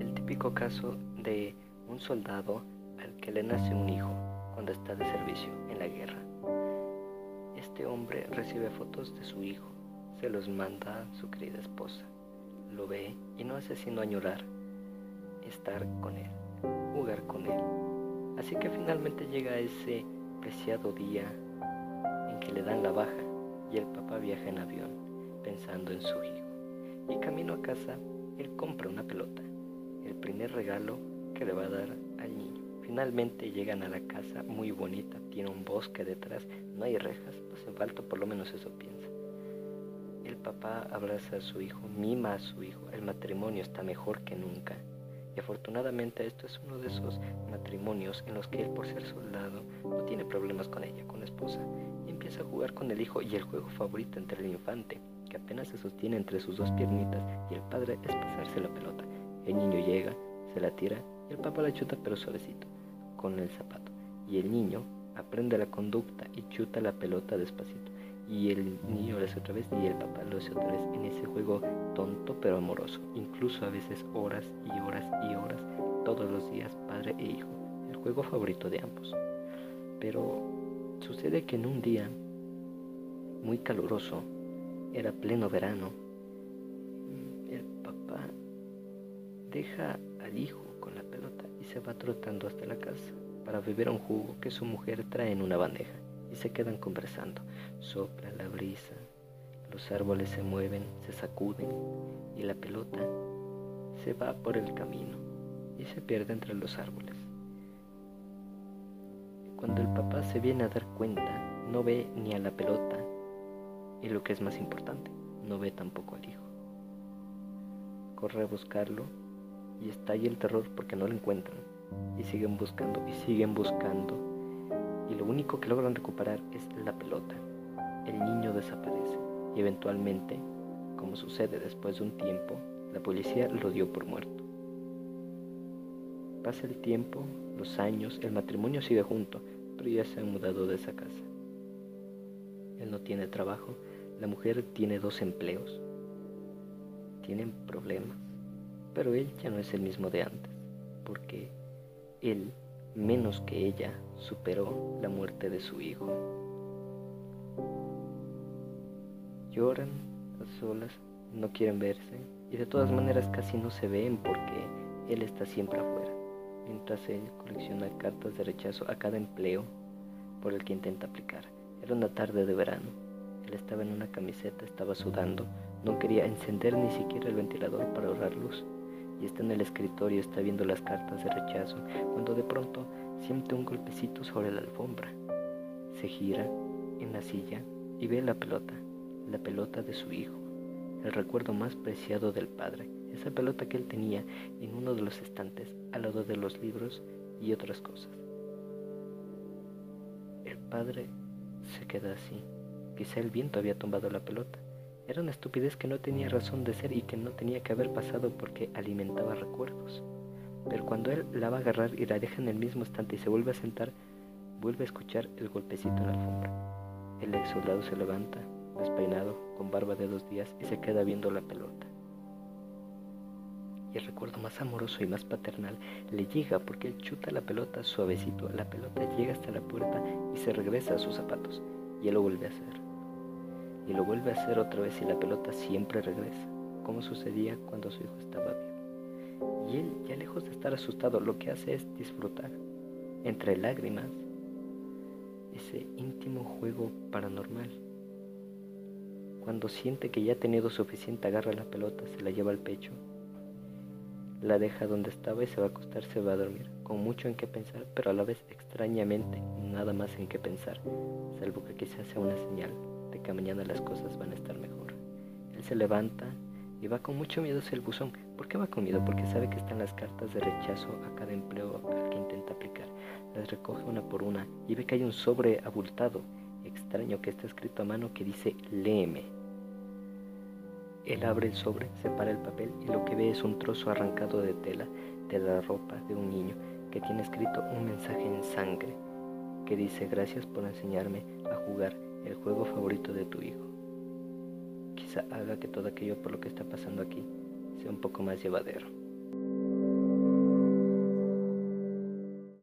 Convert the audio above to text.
El típico caso de un soldado al que le nace un hijo cuando está de servicio en la guerra. Este hombre recibe fotos de su hijo, se los manda a su querida esposa, lo ve y no hace sino añorar estar con él, jugar con él. Así que finalmente llega ese preciado día en que le dan la baja y el papá viaja en avión pensando en su hijo. Y camino a casa, él compra una pelota, el primer regalo que le va a dar al niño. Finalmente llegan a la casa muy bonita, tiene un bosque detrás, no hay rejas, no hace falta, por lo menos eso piensa. El papá abraza a su hijo, mima a su hijo, el matrimonio está mejor que nunca. Y afortunadamente esto es uno de esos matrimonios en los que él por ser soldado no tiene problemas con ella, con la esposa, y empieza a jugar con el hijo y el juego favorito entre el infante, apenas se sostiene entre sus dos piernitas, y el padre es pasarse la pelota. El niño llega, se la tira y el papá la chuta pero suavecito, con el zapato. Y el niño aprende la conducta y chuta la pelota despacito. Y el niño lo hace otra vez y el papá lo hace otra vez en ese juego tonto pero amoroso. Incluso a veces horas y horas y horas, todos los días, padre e hijo. El juego favorito de ambos. Pero sucede que en un día muy caluroso, era pleno verano, el papá deja al hijo con la pelota y se va trotando hasta la casa para beber un jugo que su mujer trae en una bandeja y se quedan conversando. Sopla la brisa, los árboles se mueven, se sacuden y la pelota se va por el camino y se pierde entre los árboles. Cuando el papá se viene a dar cuenta, no ve ni a la pelota y lo que es más importante, no ve tampoco al hijo. Corre a buscarlo y ahí el terror porque no lo encuentran. Y siguen buscando y siguen buscando. Y lo único que logran recuperar es la pelota. El niño desaparece y eventualmente, como sucede después de un tiempo, la policía lo dio por muerto. Pasa el tiempo, los años, el matrimonio sigue junto, pero ya se han mudado de esa casa. Él no tiene trabajo, la mujer tiene dos empleos, tienen problemas pero él ya no es el mismo de antes, porque él, menos que ella, superó la muerte de su hijo. Lloran a solas, no quieren verse y de todas maneras casi no se ven porque él está siempre afuera, mientras él colecciona cartas de rechazo a cada empleo por el que intenta aplicar. Era una tarde de verano. Él estaba en una camiseta, estaba sudando, no quería encender ni siquiera el ventilador para ahorrar luz y está en el escritorio, está viendo las cartas de rechazo, cuando de pronto siente un golpecito sobre la alfombra. Se gira en la silla y ve la pelota, la pelota de su hijo, el recuerdo más preciado del padre, esa pelota que él tenía en uno de los estantes al lado de los libros y otras cosas. El padre se queda así. Quizá el viento había tumbado la pelota. Era una estupidez que no tenía razón de ser y que no tenía que haber pasado porque alimentaba recuerdos. Pero cuando él la va a agarrar y la deja en el mismo estante y se vuelve a sentar, vuelve a escuchar el golpecito en la alfombra. El ex soldado se levanta, despeinado, con barba de dos días, y se queda viendo la pelota. Y el recuerdo más amoroso y más paternal le llega porque él chuta la pelota suavecito. La pelota llega hasta la puerta y se regresa a sus zapatos. Y él lo vuelve a hacer y lo vuelve a hacer otra vez y la pelota siempre regresa, como sucedía cuando su hijo estaba vivo. Y él, ya lejos de estar asustado, lo que hace es disfrutar, entre lágrimas, ese íntimo juego paranormal. Cuando siente que ya ha tenido suficiente, agarra la pelota, se la lleva al pecho, la deja donde estaba y se va a acostar, se va a dormir, con mucho en qué pensar, pero a la vez extrañamente nada más en qué pensar, salvo que quizás sea una señal que mañana las cosas van a estar mejor. Él se levanta y va con mucho miedo hacia el buzón. ¿Por qué va con miedo? Porque sabe que están las cartas de rechazo a cada empleo al que intenta aplicar. Las recoge una por una y ve que hay un sobre abultado, extraño que está escrito a mano que dice léeme. Él abre el sobre, separa el papel y lo que ve es un trozo arrancado de tela de la ropa de un niño que tiene escrito un mensaje en sangre que dice gracias por enseñarme a jugar el juego favorito de tu hijo. quizá haga que todo aquello por lo que está pasando aquí sea un poco más llevadero.